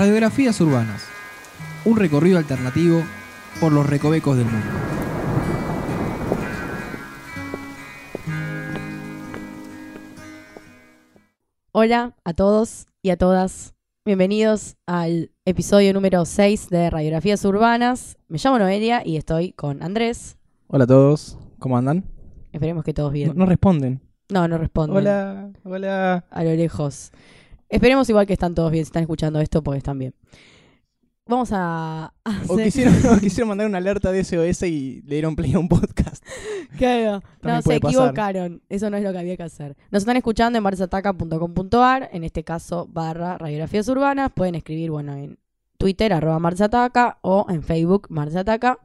Radiografías urbanas. Un recorrido alternativo por los recovecos del mundo. Hola a todos y a todas. Bienvenidos al episodio número 6 de Radiografías Urbanas. Me llamo Noelia y estoy con Andrés. Hola a todos, ¿cómo andan? Esperemos que todos No, bien. no responden. No, no responden. Hola, hola. A lo lejos. Esperemos igual que están todos bien, si están escuchando esto, porque están bien. Vamos a... O hacer- quisieron, o quisieron mandar una alerta de SOS y le dieron play a un podcast. Claro. También No, se puede pasar. equivocaron. Eso no es lo que había que hacer. Nos están escuchando en marsataca.com.ar, en este caso barra radiografías urbanas. Pueden escribir, bueno, en Twitter, arroba marsataca, o en Facebook, marsataca.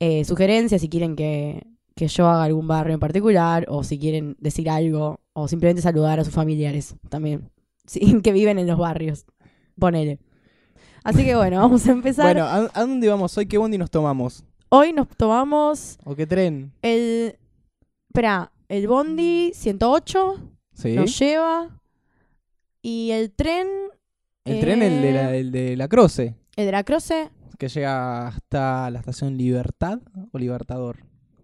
Eh, sugerencias si quieren que, que yo haga algún barrio en particular, o si quieren decir algo, o simplemente saludar a sus familiares también, sí, que viven en los barrios. Ponele. Así que bueno, vamos a empezar. Bueno, ¿a, a dónde vamos hoy? ¿Qué bondi nos tomamos? Hoy nos tomamos ¿O qué tren? el... Espera, el Bondi 108 Sí. nos lleva y el tren, el tren, el de eh, la, el de la Croce, el de la Croce, que llega hasta la estación Libertad o Libertador.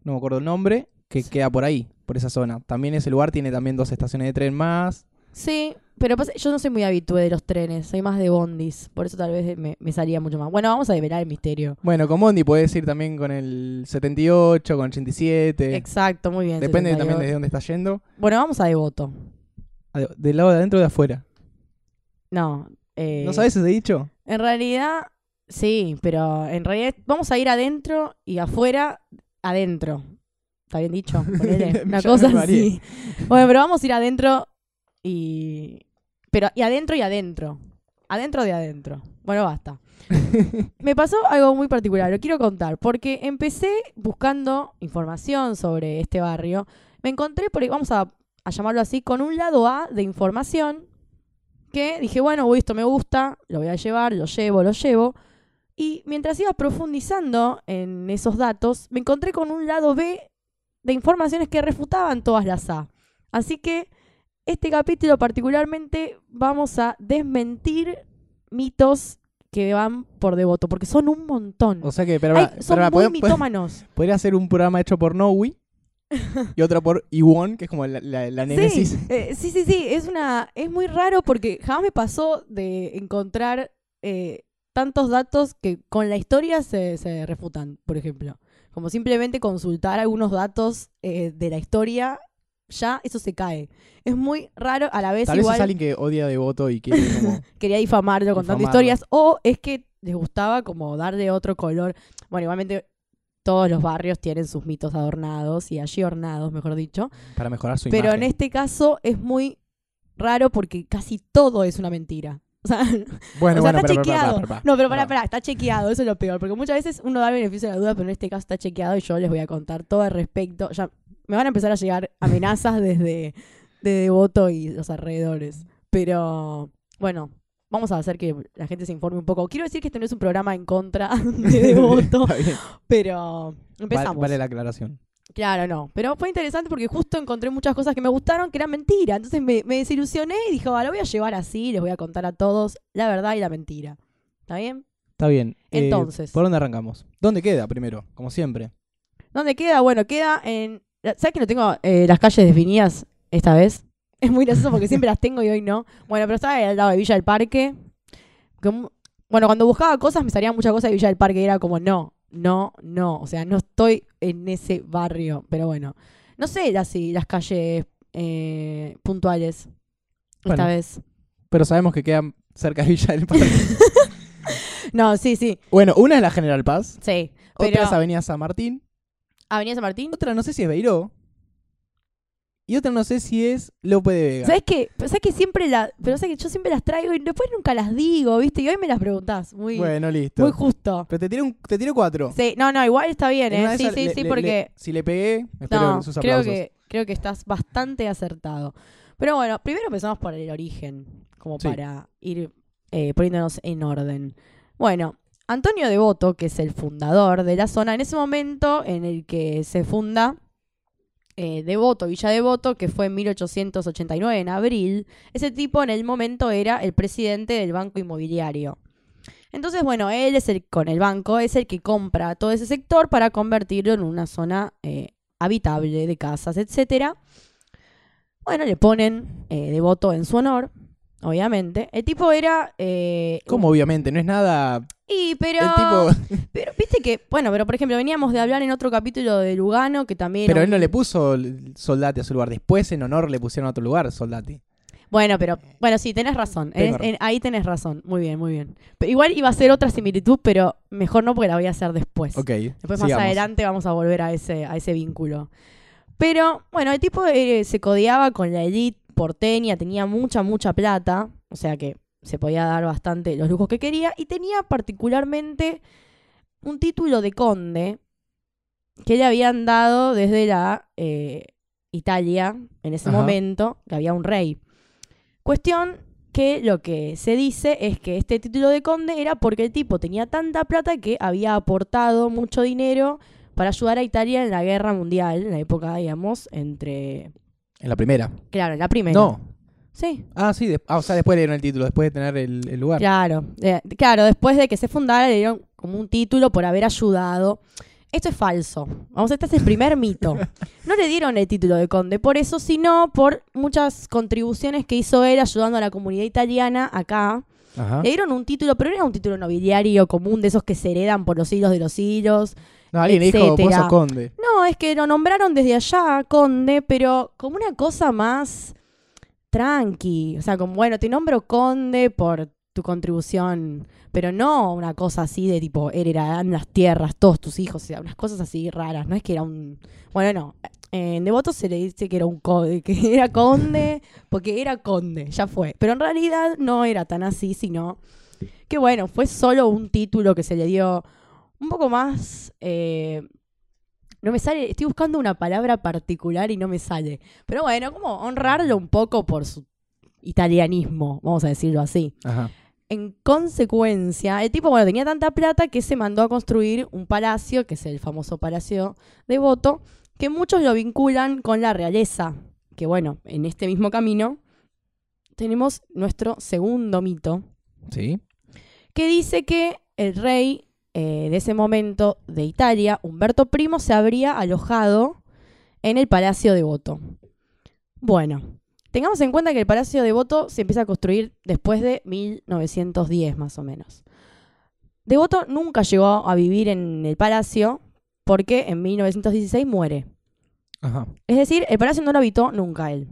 No me acuerdo el nombre, que queda por ahí, por esa zona. También ese lugar tiene también dos estaciones de tren más. Sí, pero pasa- yo no soy muy habitué de los trenes, soy más de bondis, por eso tal vez me, me salía mucho más. Bueno, vamos a develar el misterio. Bueno, con bondi puedes ir también con el 78, con 87. Exacto, muy bien. Depende 78. también de dónde estás yendo. Bueno, vamos a Devoto. ¿Del lado de adentro o de afuera? No. eh, ¿No sabes ese dicho? En realidad, sí, pero en realidad vamos a ir adentro y afuera, adentro. ¿Está bien dicho? Ponele. Una cosa así. Bueno, pero vamos a ir adentro y... Pero, y adentro y adentro. Adentro de adentro. Bueno, basta. Me pasó algo muy particular, lo quiero contar, porque empecé buscando información sobre este barrio. Me encontré, por, vamos a, a llamarlo así, con un lado A de información que dije, bueno, uy, esto me gusta, lo voy a llevar, lo llevo, lo llevo. Y mientras iba profundizando en esos datos, me encontré con un lado B de informaciones que refutaban todas las A. Así que este capítulo particularmente vamos a desmentir mitos que van por devoto, porque son un montón. O sea que, pero, Ay, pero, son pero, muy podemos- mitómanos. podría ser un programa hecho por Nowi y otro por Iwon, que es como la, la, la némesis. Sí, eh, sí, sí, sí, es una es muy raro porque jamás me pasó de encontrar eh, tantos datos que con la historia se, se refutan, por ejemplo. Como simplemente consultar algunos datos eh, de la historia, ya eso se cae. Es muy raro, a la vez Tal vez igual es alguien que odia Devoto y quiere como... quería difamarlo contando historias, o es que les gustaba como darle otro color. Bueno, igualmente todos los barrios tienen sus mitos adornados y allí ornados, mejor dicho. para mejorar su Pero en este caso es muy raro porque casi todo es una mentira. O sea, Bueno, o sea, bueno, está pero, chequeado. no, pero pará, para. pará, está chequeado, eso es lo peor. Porque muchas veces uno da beneficio de la duda, pero en este caso está chequeado y yo les voy a contar todo al respecto. Ya me van a empezar a llegar amenazas desde de Devoto y los alrededores. Pero bueno, vamos a hacer que la gente se informe un poco. Quiero decir que este no es un programa en contra de Devoto, pero empezamos. Vale, vale la aclaración. Claro, no. Pero fue interesante porque justo encontré muchas cosas que me gustaron que eran mentira. Entonces me, me desilusioné y dije, "Ah, lo voy a llevar así, les voy a contar a todos la verdad y la mentira. ¿Está bien? Está bien. Eh, Entonces. ¿Por dónde arrancamos? ¿Dónde queda primero? Como siempre. ¿Dónde queda? Bueno, queda en... ¿Sabes que no tengo eh, las calles definidas esta vez? Es muy gracioso porque siempre las tengo y hoy no. Bueno, pero estaba al lado de Villa del Parque. Como- Bueno, cuando buscaba cosas me salían muchas cosas de Villa del Parque y era como, no, no, no. O sea, no estoy en ese barrio. Pero bueno, no sé las, si las calles eh, puntuales esta Bueno. vez. Pero sabemos que queda cerca de Villa del Parque. No, sí, sí, bueno, una es la General Paz. sí. Otra Pero es Avenida San Martín. Avenida San Martín. Otra no sé si es Beiró. Y otra no sé si es Lope de Vega. ¿Sabes qué? Pero ¿Sabes que siempre la, pero sabes que yo siempre las traigo y después nunca las digo, ¿viste? Y hoy me las preguntás. Muy, Bueno, listo. muy justo. Pero te tiro, un- te tiro cuatro. Sí, no, no, igual está bien, En una ¿eh? de Sí, esas sí, le- sí, le- porque... le- si le pegué, espero no, sus creo aplausos. que, creo que estás bastante acertado. Pero bueno, primero empezamos por el origen, como Sí. para ir eh, poniéndonos en orden. Bueno, Antonio Devoto, que es el fundador de la zona, en ese momento en el que se funda eh, Devoto, Villa Devoto, que fue en 1889, en abril, ese tipo en el momento era el presidente del Banco Inmobiliario. Entonces, bueno, él es el, con el banco, es el que compra todo ese sector para convertirlo en una zona eh, habitable de casas, etcétera. Bueno, le ponen eh, devoto en su honor, obviamente. El tipo era... eh, ¿Cómo obviamente? No es nada... Y, pero... El tipo... Pero, viste que, bueno, pero por ejemplo, veníamos de hablar en otro capítulo de Lugano, que también... Pero él no le puso Soldati a su lugar. Después en honor le pusieron a otro lugar Soldati. Bueno, pero, bueno, sí, tenés razón. En- razón. en- ahí tenés razón. Muy bien, muy bien. Pero igual iba a ser otra similitud, pero mejor no porque la voy a hacer después. Ok. Después más adelante vamos a volver a ese, a ese vínculo. Pero, bueno, el tipo eh, se codeaba con la elite porteña, tenía mucha, mucha plata, o sea que se podía dar bastante los lujos que quería, y tenía particularmente un título de conde que le habían dado desde la eh, Italia, en ese Ajá. momento, que había un rey. Cuestión que lo que se dice es que este título de conde era porque el tipo tenía tanta plata que había aportado mucho dinero para ayudar a Italia en la guerra mundial, en la época, digamos, entre... En la primera. Claro, en la primera. No. Sí, Ah, sí. de- ah, o sea, después le dieron el título, después de tener el, el lugar. claro. Eh, claro, después de que se fundara le dieron como un título por haber ayudado. Esto es falso. Vamos, este es el primer mito. No le dieron el título de conde por eso, sino por muchas contribuciones que hizo él ayudando a la comunidad italiana acá. Ajá. Le dieron un título, pero no era un título nobiliario común de esos que se heredan por los siglos de los siglos. No, alguien le dijo, vos etcétera. sos conde. No, es que lo nombraron desde allá, conde, pero como una cosa más tranqui. O sea, como, bueno, te nombro conde por tu contribución, pero no una cosa así de tipo, heredarán las tierras, todos tus hijos, o sea, unas cosas así raras. No es que era un... Bueno, no. En Devoto se le dice que era un conde, que era conde, porque era conde, ya fue. Pero en realidad no era tan así, sino que bueno, fue solo un título que se le dio un poco más... eh, no me sale, estoy buscando una palabra particular y no me sale. Pero bueno, como honrarlo un poco por su italianismo, vamos a decirlo así. Ajá. En consecuencia, el tipo, bueno, tenía tanta plata que se mandó a construir un palacio, que es el famoso Palacio de Voto, que muchos lo vinculan con la realeza. Que bueno, en este mismo camino tenemos nuestro segundo mito, Sí. que dice que el rey eh, de ese momento de Italia, Humberto I, se habría alojado en el Palacio de Voto. Bueno, tengamos en cuenta que el Palacio de Voto se empieza a construir después de 1910 más o menos. Devoto nunca llegó a vivir en el palacio porque en 1916 muere. Ajá. Es decir, el palacio no lo habitó nunca él.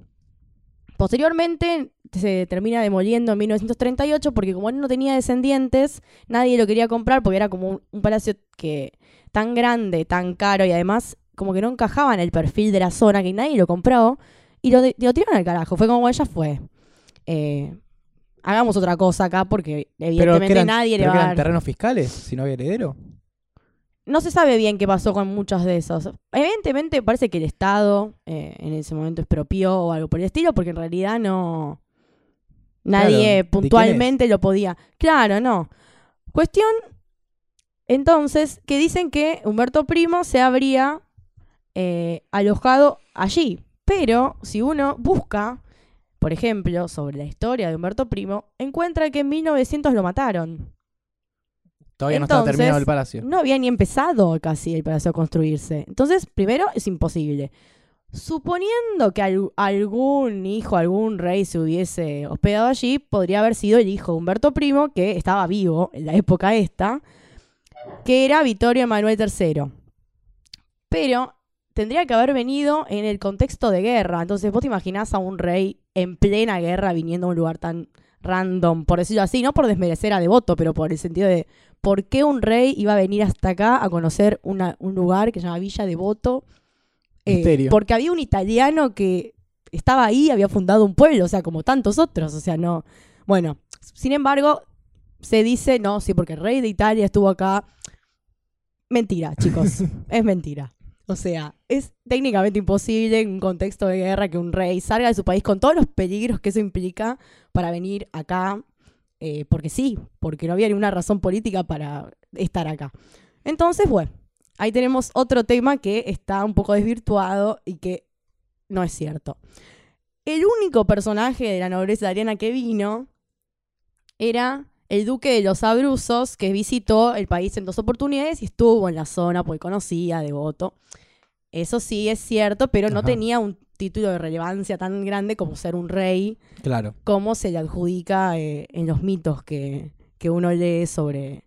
Posteriormente se termina demoliendo en 1938 porque como él no tenía descendientes, nadie lo quería comprar porque era como un, un palacio que tan grande, tan caro y además como que no encajaba en el perfil de la zona que nadie lo compró y lo, lo tiraron al carajo. Fue como ella fue. Eh, hagamos otra cosa acá porque evidentemente eran, nadie le va a eran dar. terrenos fiscales, si no había heredero. No se sabe bien qué pasó con muchos de esos. Evidentemente parece que el Estado eh, en ese momento expropió o algo por el estilo, porque en realidad no... Nadie Claro, ¿de quién puntualmente lo podía. Claro, no. Cuestión, entonces, que dicen que Humberto Primo se habría eh, alojado allí. Pero si uno busca, por ejemplo, sobre la historia de Humberto Primo, encuentra que en 1900 lo mataron. Todavía no estaba terminado el palacio. No había ni empezado casi el palacio a construirse. Entonces, primero, es imposible. Suponiendo que al- algún hijo, algún rey se hubiese hospedado allí, podría haber sido el hijo de Humberto Primo, que estaba vivo en la época esta, que era Vittorio Emanuel III. Pero tendría que haber venido en el contexto de guerra. Entonces, vos te imaginás a un rey en plena guerra viniendo a un lugar tan random, por decirlo así, no por desmerecer a Devoto, pero por el sentido de por qué un rey iba a venir hasta acá a conocer un lugar que se llama Villa Devoto. Eh, porque había un italiano que estaba ahí, había fundado un pueblo, o sea, como tantos otros, o sea, no. Bueno, sin embargo, se dice, no, sí, porque el rey de Italia estuvo acá. Mentira, chicos, es mentira. O sea, es técnicamente imposible en un contexto de guerra que un rey salga de su país con todos los peligros que eso implica para venir acá, eh, porque sí, porque no había ninguna razón política para estar acá. Entonces, bueno, ahí tenemos otro tema que está un poco desvirtuado y que no es cierto. El único personaje de la nobleza italiana que vino era el duque de los Abruzos, que visitó el país en dos oportunidades y estuvo en la zona, pues conocía Devoto. Eso sí es cierto, pero no tenía un título de relevancia tan grande como ser un rey, Claro. como se le adjudica eh, en los mitos que, que uno lee sobre,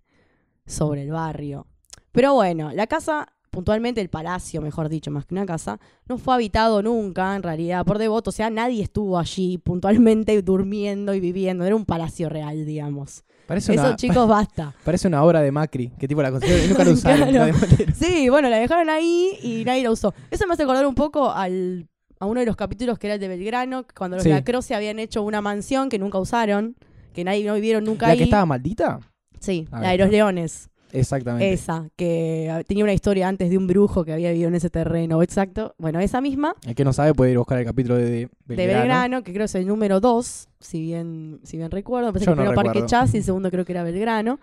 sobre el barrio. Pero bueno, la casa, puntualmente el palacio, mejor dicho, más que una casa, no fue habitado nunca, en realidad, por devoto. O sea, nadie estuvo allí puntualmente durmiendo y viviendo. Era un palacio real, digamos. Parece Eso, una, chicos, basta. parece una obra de Macri, que tipo la construyeron y nunca la usaron. Claro. la. Sí, bueno, la dejaron ahí y nadie la usó. Eso me hace acordar un poco al, a uno de los capítulos que era el de Belgrano, cuando los Sí. Lacroce habían hecho una mansión que nunca usaron, que nadie no vivieron nunca ¿La ahí. que estaba maldita? Sí, Ahí la de los leones. Exactamente. Esa, que tenía una historia antes de un brujo que había vivido en ese terreno. Exacto. Bueno, esa misma, El que no sabe puede ir a buscar el capítulo de, de de Belgrano. Belgrano, que creo es el número 2, si bien, si bien recuerdo. Yo que el primero Parque. Chas y el segundo creo que era Belgrano.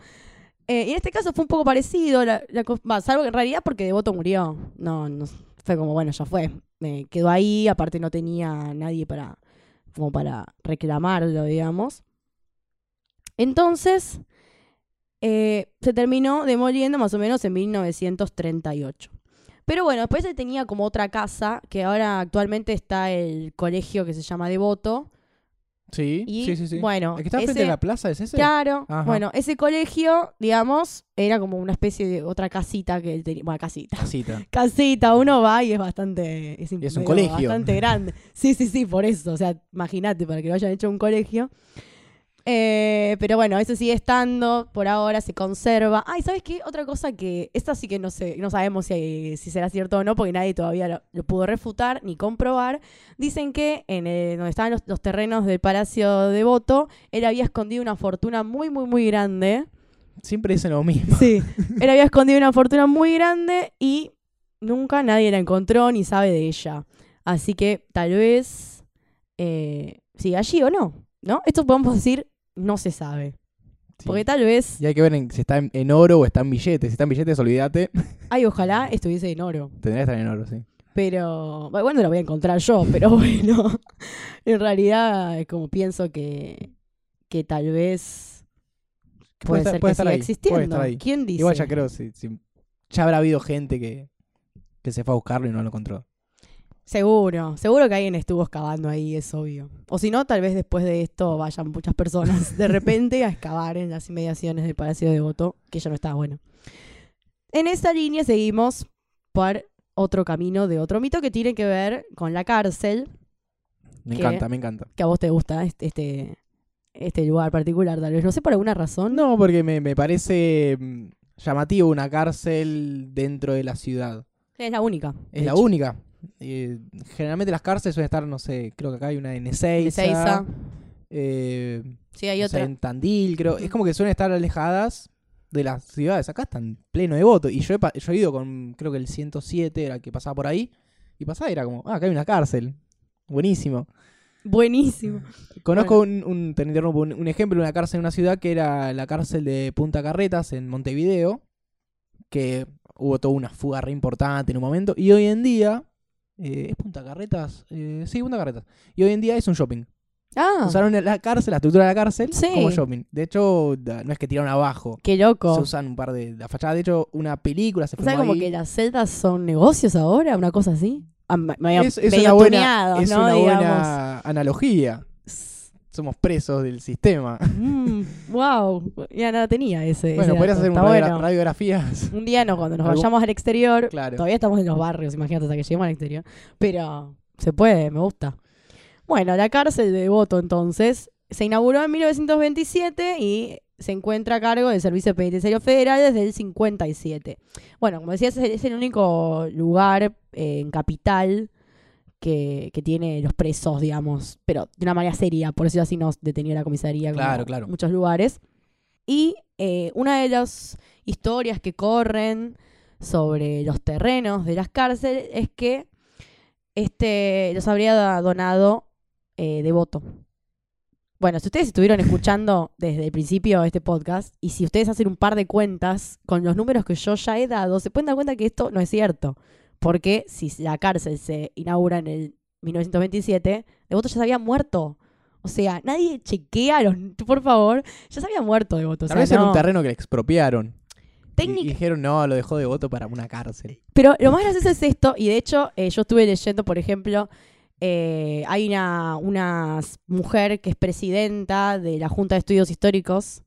Eh, y en este caso fue un poco parecido, la, la va, salvo que en realidad porque Devoto murió. No, no, fue como, bueno, ya fue. Me quedó ahí, aparte no tenía nadie para, como para reclamarlo, digamos. Entonces, eh, se terminó demoliendo más o menos en 1938. Pero bueno, después él tenía como otra casa, que ahora actualmente está el colegio que se llama Devoto. Sí, Y sí, sí, sí. bueno, ¿El que está frente ese- de la plaza es ese? Claro, Ajá. bueno, ese colegio, digamos, era como una especie de otra casita que él tenía. Bueno, casita. Casita. Casita, uno va y es bastante. Es, Y es un colegio. Bastante grande. Sí, sí, sí, por eso. O sea, imagínate, para que lo hayan hecho un colegio. Eh, pero bueno, eso sigue estando, por ahora se conserva. Ay, ¿sabes qué? Otra cosa que, esta sí que no sé, no sabemos si, si será cierto o no, porque nadie todavía lo, lo pudo refutar ni comprobar. Dicen que en el- donde estaban los, los terrenos del Palacio de Voto, él había escondido una fortuna muy, muy, muy grande. Siempre dicen lo mismo. Sí, él había escondido una fortuna muy grande y nunca nadie la encontró ni sabe de ella. Así que tal vez eh, sigue allí o no, ¿no? Esto podemos decir no se sabe. Sí. Porque tal vez, Y hay que ver en- si está en, en oro o está en billetes. Si está en billetes, olvídate. ay, ojalá estuviese en oro. Tendría que estar en oro, sí. Pero, bueno, lo voy a encontrar yo, pero bueno, en realidad como pienso que, que tal vez puede, estar- ser puede que estar siga ahí, existiendo. puede estar ahí. ¿Quién dice? Igual ya creo, si, si- ya habrá habido gente que, que se fue a buscarlo y no lo encontró. Seguro, seguro que alguien estuvo excavando ahí, es obvio. O si no, tal vez después de esto vayan muchas personas de repente a excavar en las inmediaciones del Palacio de Voto, que ya no está bueno. En esta línea seguimos por otro camino de otro mito que tiene que ver con la cárcel, Me encanta, me encanta. que a vos te gusta este, este, este lugar particular, tal vez. No sé por alguna razón. No, porque me, me parece mm, llamativo una cárcel dentro de la ciudad. Es la única. Es la hecho. única. Eh, generalmente las cárceles suelen estar, no sé, creo que acá hay una en Ezeiza. Ezeiza. eh, Sí, hay no sé, otra. en Tandil, creo. Es como que suelen estar alejadas de las ciudades. Acá están pleno de voto. Y yo he, yo he ido con, creo que el 107 era el que pasaba por ahí. Y pasaba y era como, ah, acá hay una cárcel. Buenísimo. Buenísimo. Conozco un, un, un ejemplo de una cárcel en una ciudad que era la cárcel de Punta Carretas en Montevideo, que hubo toda una fuga re importante en un momento, y hoy en día, eh, ¿es Punta Carretas? Eh, sí, Punta Carretas. Y hoy en día es un shopping. Ah, Usaron la cárcel, la estructura de la cárcel, Sí. como shopping. De hecho, no es que tiraron abajo. qué loco. Se usan un par de la fachada. De hecho, una película se O sea, filmó como ahí. que las celdas son negocios ahora, una cosa así. Ah, me- medio, es, es una buena, es ¿no? una buena analogía. Somos presos del sistema. Mm, wow, ya nada tenía ese. Bueno, ese podrías hacer un radiogra- bueno. radiografías. Un día no, cuando nos Algún- vayamos al exterior, Claro. todavía estamos en los barrios, imagínate hasta que lleguemos al exterior. Pero se puede, me gusta. Bueno, la cárcel de Voto entonces se inauguró en 1927 y se encuentra a cargo del Servicio Penitenciario Federal desde el 57. Bueno, como decías, es el único lugar eh, en capital que, que tiene los presos, digamos, pero de una manera seria, por eso así nos detenía la comisaría como Claro, claro. muchos lugares. Y eh, una de las historias que corren sobre los terrenos de las cárceles es que este los habría donado eh, Devoto. Bueno, si ustedes estuvieron escuchando desde el principio este podcast y si ustedes hacen un par de cuentas con los números que yo ya he dado, se pueden dar cuenta que esto no es cierto. Porque si la cárcel se inaugura en el 1927, Devoto ya se había muerto. O sea, nadie chequea los. Por favor, ya se había muerto de voto. O Tal sea, vez era no. un terreno que le expropiaron. Y- Técnica- Y dijeron, no, lo dejó de voto para una cárcel. Pero lo más gracioso es esto, y de hecho, eh, yo estuve leyendo, por ejemplo, eh, hay una, una mujer que es presidenta de la Junta de Estudios Históricos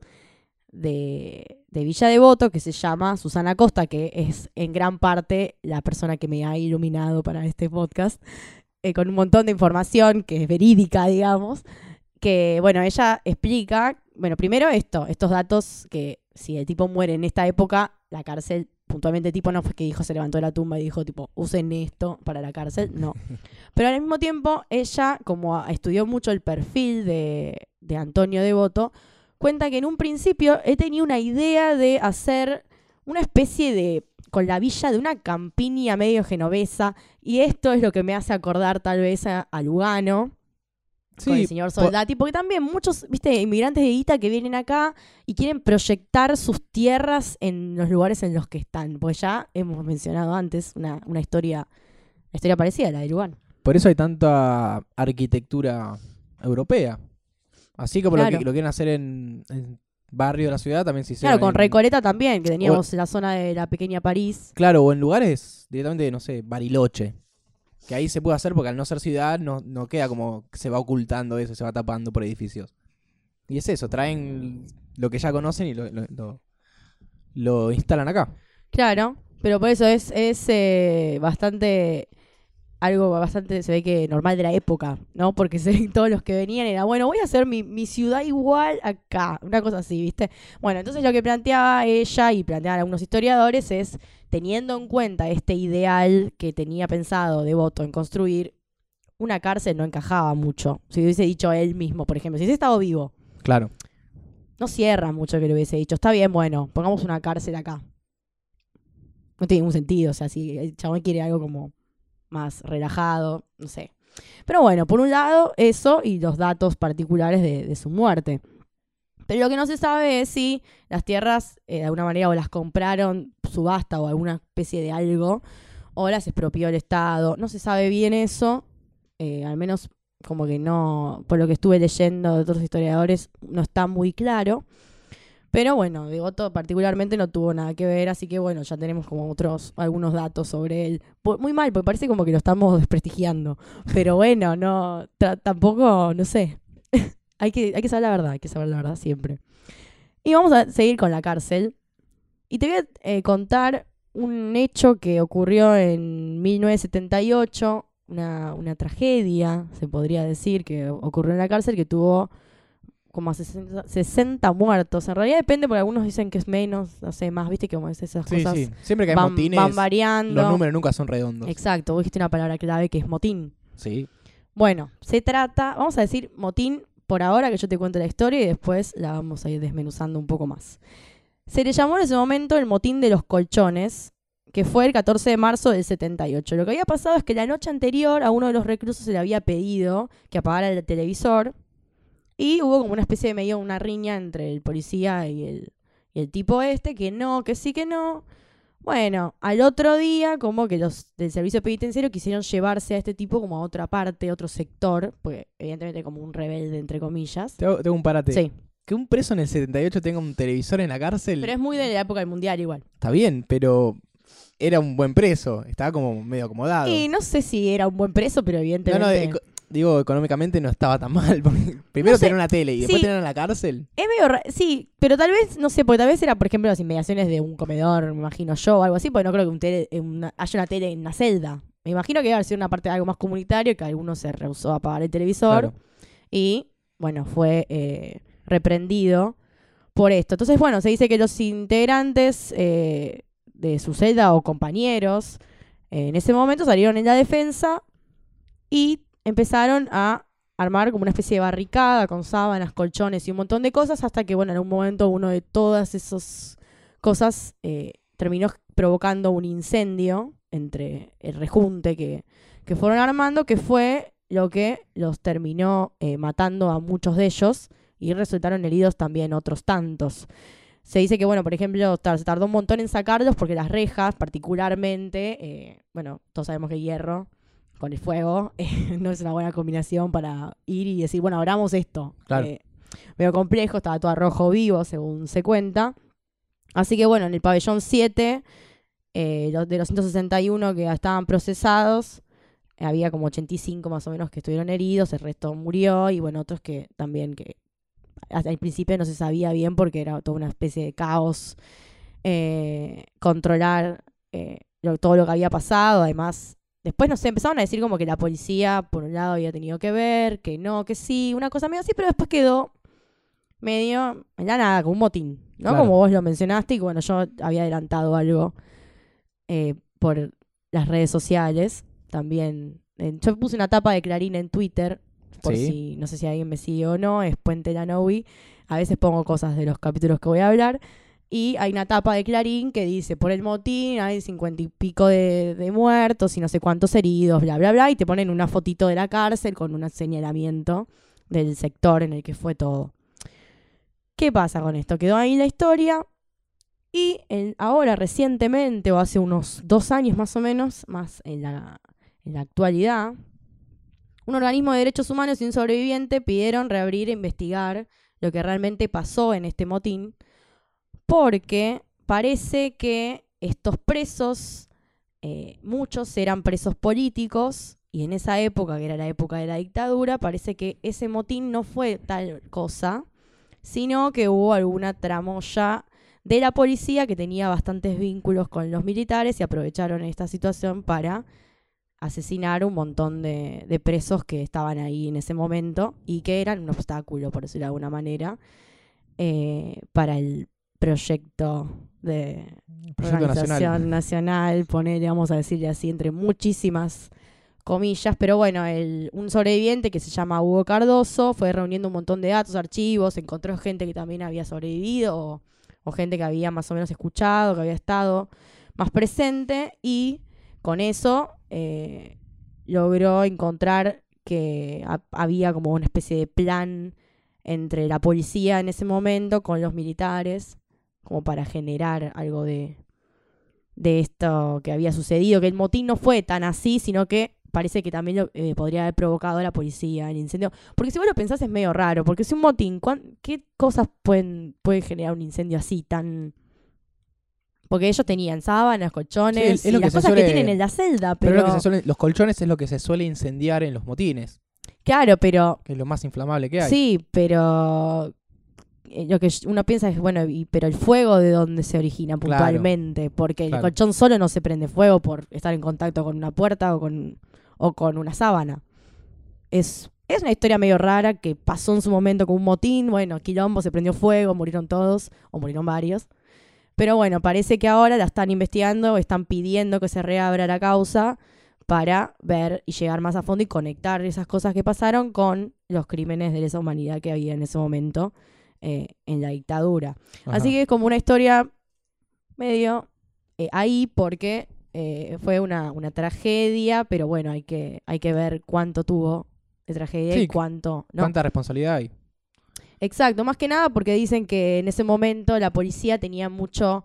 de, de Villa Devoto, que se llama Susana Costa, que es en gran parte la persona que me ha iluminado para este podcast, eh, con un montón de información que es verídica, digamos, que, bueno, ella explica, bueno, primero esto, estos datos que si el tipo muere en esta época, la cárcel, puntualmente tipo no fue que dijo, se levantó de la tumba y dijo, tipo, usen esto para la cárcel, no. Pero al mismo tiempo, ella, como estudió mucho el perfil de, de Antonio Devoto, cuenta que en un principio él tenía una idea de hacer una especie de, con la villa de una campiña medio genovesa, y esto es lo que me hace acordar tal vez a, a Lugano, con el señor Soldati, porque también muchos, viste, inmigrantes de Ita que vienen acá y quieren proyectar sus tierras en los lugares en los que están. Porque ya hemos mencionado antes una, una historia, una historia parecida a la de Lugano. Por eso hay tanta arquitectura europea. Así como lo, Claro. que, lo quieren hacer en, en barrio de la ciudad, también se hicieron Claro, con en- Recoleta también, que teníamos la zona de la pequeña París. Claro, o en lugares directamente, no sé, Bariloche. Que ahí se puede hacer porque al no ser ciudad no, no queda como que se va ocultando eso, se va tapando por edificios. Y es eso, traen lo que ya conocen y lo, lo, lo- lo instalan acá. Claro, pero por eso es, es eh, bastante algo bastante, se ve que normal de la época, ¿no? Porque se todos los que venían era, bueno, voy a hacer mi, mi ciudad igual acá, una cosa así, ¿viste? Bueno, entonces lo que planteaba ella y planteaban algunos historiadores es, teniendo en cuenta este ideal que tenía pensado Devoto en construir, una cárcel no encajaba mucho. Si hubiese dicho él mismo, por ejemplo, si hubiese estado vivo, Claro. no cierra mucho que le hubiese dicho, está bien, bueno, pongamos una cárcel acá. No tiene ningún sentido, o sea, si el chabón quiere algo como más relajado, no sé. Pero bueno, por un lado, eso y los datos particulares de, su muerte. Pero lo que no se sabe es si las tierras, eh, de alguna manera, o las compraron subasta o alguna especie de algo, o las expropió el Estado. No se sabe bien eso, eh, al menos como que no, por lo que estuve leyendo de otros historiadores, no está muy claro. Pero bueno, Devoto particularmente no tuvo nada que ver, así que bueno, ya tenemos como otros, algunos datos sobre él. Muy mal, porque parece como que lo estamos desprestigiando. Pero bueno, no, tampoco, no sé. hay, que, hay que saber la verdad, hay que saber la verdad siempre. Y vamos a seguir con la cárcel. Y te voy a eh, contar un hecho que ocurrió en 1978, una, una tragedia, se podría decir, que ocurrió en la cárcel, que tuvo como a 60, 60 muertos. En realidad depende, porque algunos dicen que es menos, no sé, más, viste que como es esas Sí, cosas sí. Siempre que hay van, motines, van variando. los números nunca son redondos. Exacto, vos dijiste una palabra clave que es motín. Sí. Bueno, se trata, vamos a decir motín por ahora que yo te cuento la historia y después la vamos a ir desmenuzando un poco más. Se le llamó en ese momento el motín de los colchones, que fue el 14 de marzo del 78. Lo que había pasado es que la noche anterior a uno de los reclusos se le había pedido que apagara el televisor y hubo como una especie de medio una riña entre el policía y el, y el tipo este, que no, que sí, que no. Bueno, al otro día, como que los del servicio penitenciario quisieron llevarse a este tipo como a otra parte, otro sector, pues evidentemente como un rebelde, entre comillas. Te hago, te hago un parate. Sí, Que un preso en el 78 tenga un televisor en la cárcel, pero es muy de la época del mundial igual. está bien, pero era un buen preso. Estaba como medio acomodado. Y no sé si era un buen preso, pero evidentemente... no, eco- digo, económicamente no estaba tan mal. porque primero No sé, tener una tele y después tener en la cárcel. Es medio sí, pero tal vez, no sé, porque tal vez era, por ejemplo, las inmediaciones de un comedor, me imagino yo, o algo así, porque no creo que un tele- una- haya una tele en una celda. Me imagino que iba a ser una parte de algo más comunitario, que alguno se rehusó a apagar el televisor Claro. y, bueno, fue eh, reprendido por esto. Entonces, bueno, se dice que los integrantes eh, de su celda o compañeros en ese momento salieron en la defensa y empezaron a armar como una especie de barricada con sábanas, colchones y un montón de cosas hasta que, bueno, en algún momento uno de todas esas cosas eh, terminó provocando un incendio entre el rejunte que, que fueron armando, que fue lo que los terminó eh, matando a muchos de ellos y resultaron heridos también otros tantos. Se dice que, bueno, por ejemplo, se tardó un montón en sacarlos porque las rejas, particularmente, eh, bueno, todos sabemos que hierro con el fuego, eh, no es una buena combinación para ir y decir, bueno, abramos esto. Claro. Eh, medio complejo, estaba todo a rojo vivo, según se cuenta. Así que bueno, en el pabellón 7, eh, los- de los 161 que estaban procesados, eh, había como 85 más o menos que estuvieron heridos, el resto murió y bueno, otros que también que hasta el principio no se sabía bien porque era toda una especie de caos eh, controlar eh, lo- todo lo que había pasado, además Después, no sé, empezaron a decir como que la policía, por un lado, había tenido que ver, que no, que sí, una cosa medio así, pero después quedó medio, en la nada, como un motín, ¿no? Claro. Como vos lo mencionaste y bueno, yo había adelantado algo eh, por las redes sociales también. Yo puse una tapa de Clarín en Twitter, por Sí. si, no sé si alguien me sigue o no, es Puente Lanovi. A veces pongo cosas de los capítulos que voy a hablar. Y hay una tapa de Clarín que dice, por el motín hay cincuenta y pico de, de muertos y no sé cuántos heridos, bla, bla, bla. Y te ponen una fotito de la cárcel con un señalamiento del sector en el que fue todo. ¿Qué pasa con esto? Quedó ahí la historia. Y ahora, recientemente, o hace unos dos años más o menos, más en la, en la actualidad, un organismo de derechos humanos y un sobreviviente pidieron reabrir e investigar lo que realmente pasó en este motín porque parece que estos presos, eh, muchos eran presos políticos, y en esa época, que era la época de la dictadura, parece que ese motín no fue tal cosa, sino que hubo alguna tramoya de la policía que tenía bastantes vínculos con los militares y aprovecharon esta situación para asesinar un montón de, presos que estaban ahí en ese momento y que eran un obstáculo, por decirlo de alguna manera, eh, para el proyecto de Proyecto organización nacional. nacional, vamos a decirle así, entre muchísimas comillas, pero bueno, el, un sobreviviente que se llama Hugo Cardoso fue reuniendo un montón de datos, archivos, encontró gente que también había sobrevivido o, o gente que había más o menos escuchado, que había estado más presente y con eso eh, logró encontrar que ha- había como una especie de plan entre la policía en ese momento con los militares como para generar algo de, de esto que había sucedido, que el motín no fue tan así, sino que parece que también lo, eh, podría haber provocado la policía, el incendio. Porque si vos lo pensás es medio raro, porque si un motín, ¿cuán- ¿qué cosas pueden, puede generar un incendio así tan... Porque ellos tenían sábanas, colchones, Sí, es y las cosas que tienen en la celda, Pero, pero... lo que se suele- los colchones es lo que se suele incendiar en los motines, Claro, pero que es lo más inflamable que hay. Sí, pero lo que uno piensa es, bueno, y, pero el fuego de dónde se origina Claro. puntualmente, porque el colchón solo no se prende fuego por estar en contacto con una puerta o con, o con una sábana. Es, es una historia medio rara que pasó en su momento con un motín, bueno, quilombo, se prendió fuego, murieron todos, o murieron varios. Pero bueno, parece que ahora la están investigando, están pidiendo que se reabra la causa para ver y llegar más a fondo y conectar esas cosas que pasaron con los crímenes de lesa humanidad que había en ese momento eh, en la dictadura. Ajá. Así que es como una historia medio eh, ahí porque eh, fue una, una tragedia, pero bueno, hay que, hay que ver cuánto tuvo de tragedia Sí, y cuánto no. ¿Cuánta responsabilidad hay? Exacto, más que nada porque dicen que en ese momento la policía tenía mucho,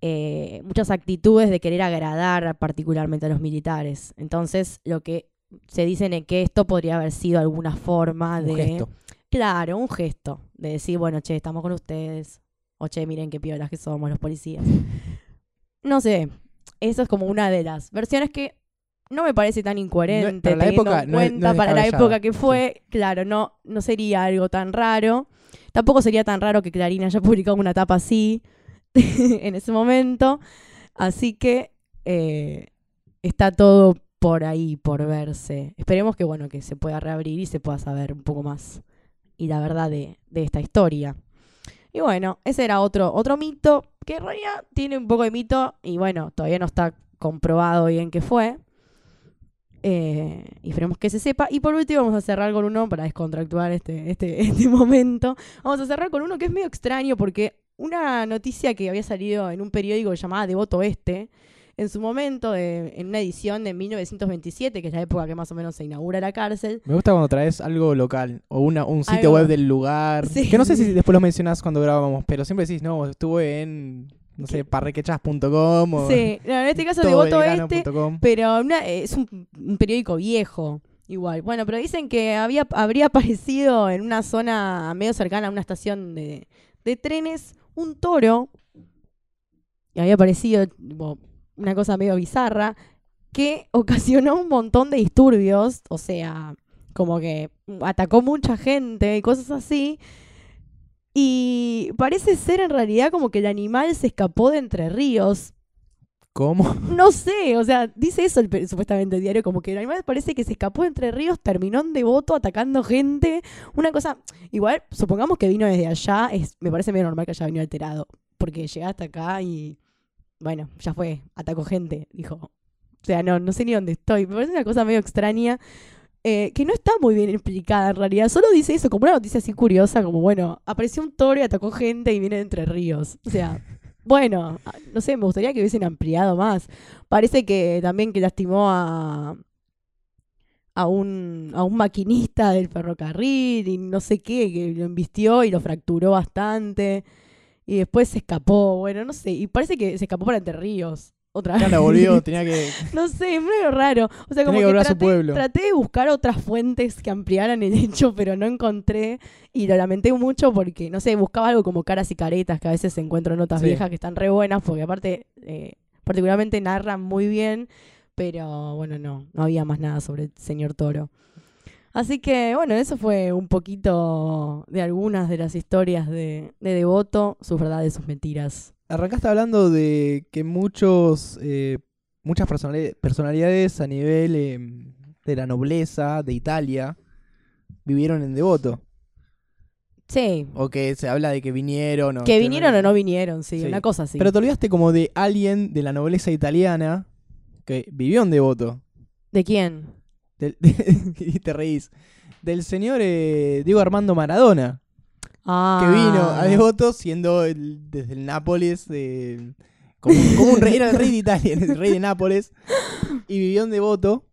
eh, muchas actitudes de querer agradar particularmente a los militares. Entonces, lo que se dicen es que esto podría haber sido alguna forma Un de... gesto. Claro, un gesto. De decir, bueno, che, estamos con ustedes. O che, miren qué piolas que somos los policías. No sé. Eso es como una de las versiones que no me parece tan incoherente. para la época, no es- no es para la época que fue, claro, no, no sería algo tan raro. Tampoco sería tan raro que Clarín haya publicado una tapa así en ese momento. Así que eh, está todo por ahí, por verse. Esperemos que, bueno, que se pueda reabrir y se pueda saber un poco más y la verdad de, de esta historia. Y bueno, ese era otro, otro mito que en realidad tiene un poco de mito y bueno, todavía no está comprobado bien qué fue. Eh, y esperemos que se sepa. Y por último vamos a cerrar con uno para descontractuar este, este, este momento. Vamos a cerrar con uno que es medio extraño porque una noticia que había salido en un periódico llamado Devoto Oeste, en su momento, de- en una edición de 1927, que es la época que más o menos se inaugura la cárcel, Me gusta cuando traes algo local o una, un sitio Algo- web del lugar. Sí. Que no sé si después lo mencionás cuando grabábamos, pero siempre decís, no, estuve en no sé, parrequechas.com o Sí, no, en este caso Devoto Este, todobelgrano.com. pero una- es un, un periódico viejo. Igual. Bueno, pero dicen que había, habría aparecido en una zona medio cercana a una estación de, de trenes un toro. Y había aparecido tipo, una cosa medio bizarra que ocasionó un montón de disturbios. O sea, como que atacó mucha gente y cosas así. Y parece ser en realidad como que el animal se escapó de Entre Ríos. ¿Cómo? No sé, o sea, dice eso el, supuestamente el diario, como que el animal parece que se escapó de Entre Ríos, terminó en Devoto atacando gente. Una cosa, igual, supongamos que vino desde allá, es, me parece medio normal que haya venido alterado, porque llegaste acá y, bueno, ya fue, atacó gente, dijo. O sea, no, no sé ni dónde estoy, me parece una cosa medio extraña. eh, que no está muy bien explicada en realidad, solo dice eso como una noticia así curiosa, como bueno, apareció un toro y atacó gente y viene de Entre Ríos. O sea, bueno, ah, no sé, me gustaría que hubiesen ampliado más. Parece que también que lastimó a a un, a un maquinista del ferrocarril y no sé qué, que lo embistió y lo fracturó bastante. Y después se escapó, bueno, no sé. Y parece que se escapó para Entre Ríos. Otra Ya vez. la volvió, tenía que. No sé, medio raro. O sea, como que que, volver a su traté, pueblo. traté de buscar otras fuentes que ampliaran el hecho, pero no encontré. Y lo lamenté mucho porque, no sé, buscaba algo como caras y caretas, que a veces encuentro notas Sí. viejas que están re buenas, porque aparte, eh, particularmente narran muy bien, pero bueno, no, no había más nada sobre el señor Toro. Así que, bueno, eso fue un poquito de algunas de las historias de, de Devoto, sus verdades, sus mentiras. Arrancaste hablando de que muchos, eh, muchas personali- personalidades a nivel eh, de la nobleza de Italia vivieron en Devoto. Sí, O que se habla de que vinieron. O que vinieron o no vinieron, sí, Sí. una cosa así. Pero te olvidaste como de alguien de la nobleza italiana que vivió en Devoto. ¿De quién? Del- y te reís. Del señor eh, Diego Armando Maradona. Ah. que vino a Devoto siendo el- desde el Nápoles eh, como, un- como un rey, era el rey de Italia, el rey de Nápoles y vivió en Devoto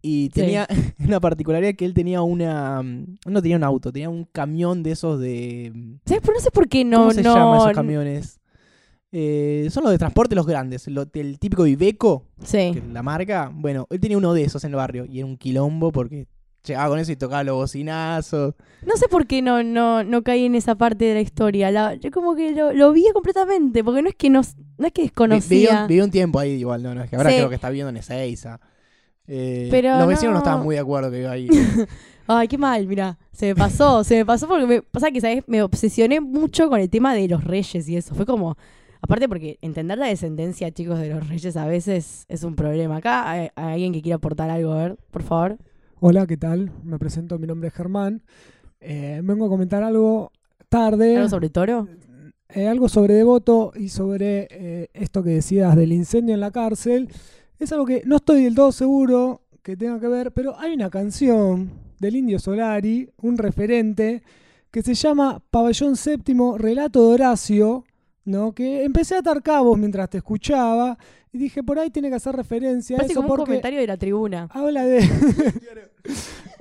y tenía una particularidad que él tenía una mm, no tenía un auto, tenía un camión de esos de ¿Sabes? Pero no sé por qué no. ¿cómo se no, llama esos camiones? Eh, son los de transporte los grandes, lo- el típico Iveco, Sí. que es la marca. Bueno, él tenía uno de esos en el barrio y era un quilombo porque llegaba con eso y tocaba los bocinazos. No sé por qué no, no, no caí en esa parte de la historia. La- yo como que lo, lo vi completamente, porque no es que no, no es que desconocía. Vivió, vivió un tiempo ahí igual, no, no, es que ahora Sí. creo que está viviendo en Ezeiza. Eh, Pero los vecinos no. no. estaban muy de acuerdo que iba ahí. Ay, qué mal, mira. Se me pasó, se me pasó porque me pasa que, ¿sabes? Me obsesioné mucho con el tema de los reyes y eso. Fue como. Aparte, porque entender la descendencia, chicos, de los reyes a veces es un problema. Acá hay, hay alguien que quiera aportar algo, a ver, por favor. Hola, ¿qué tal? Me presento, mi nombre es Germán. Eh, vengo a comentar algo tarde, ¿Algo sobre toro? eh, algo sobre Devoto y sobre eh, esto que decías del incendio en la cárcel. Es algo que no estoy del todo seguro que tenga que ver, pero hay una canción del Indio Solari, un referente, que se llama Pabellón Séptimo, Relato de Horacio, ¿no? que empecé a atar cabos mientras te escuchaba y dije, por ahí tiene que hacer referencia a Parece eso como un comentario de la tribuna. habla de...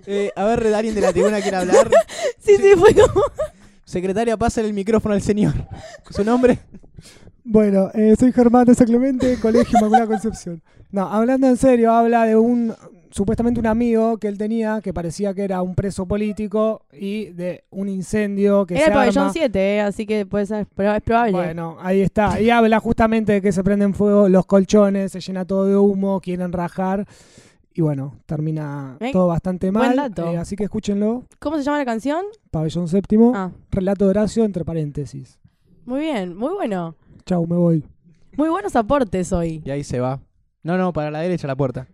Eh, a ver, alguien de la tribuna quiere hablar. Sí, sí, fue como. Secretaria, pasa el micrófono al señor. ¿Su nombre? Bueno, eh, soy Germán de San Clemente, Colegio Inmaculada Concepción. No, hablando en serio, habla de un, supuestamente un amigo que él tenía que parecía que era un preso político y de un incendio que Era se el pabellón arma. 7, así que puede ser, pero es probable. Bueno, ahí está. Y habla justamente de que se prenden fuego los colchones, se llena todo de humo, quieren rajar. Y bueno, termina Eh, todo bastante buen mal. dato. eh, así que escúchenlo. ¿Cómo se llama la canción? Pabellón séptimo, Ah, relato de Horacio, entre paréntesis. muy bien, muy bueno. Chau, me voy. Muy buenos aportes hoy. Y ahí se va. No, no, para la derecha la puerta.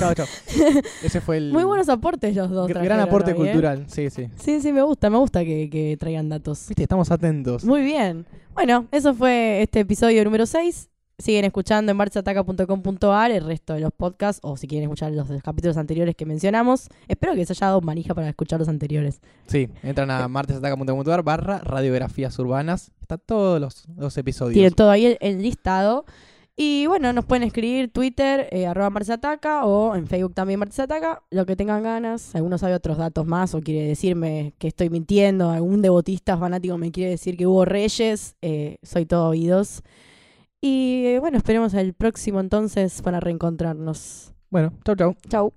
chao, chao. Ese fue el Muy buenos aportes los dos. gr- gran trajeron aporte ¿eh? cultural. Sí, sí. Sí, sí, me gusta, me gusta que, que traigan datos. Viste, estamos atentos. Muy bien. Bueno, eso fue este episodio número 6. Siguen escuchando en marchataca.com.ar el resto de los podcasts, o si quieren escuchar los, los capítulos anteriores que mencionamos. Espero que les haya dado manija para escuchar los anteriores. Sí, entran a martesataca.com.ar barra radiografías urbanas. Está todos los, los episodios. Tienen todo ahí el, el listado. Y bueno, nos pueden escribir Twitter, eh, arroba Marciataca, o en Facebook también Marciataca, lo que tengan ganas. Alguno sabe otros datos más o quiere decirme que estoy mintiendo, algún devotista fanático me quiere decir que hubo reyes, eh, soy todo oídos. Y eh, bueno, esperemos el próximo entonces para reencontrarnos. Bueno, chau, chau. Chau.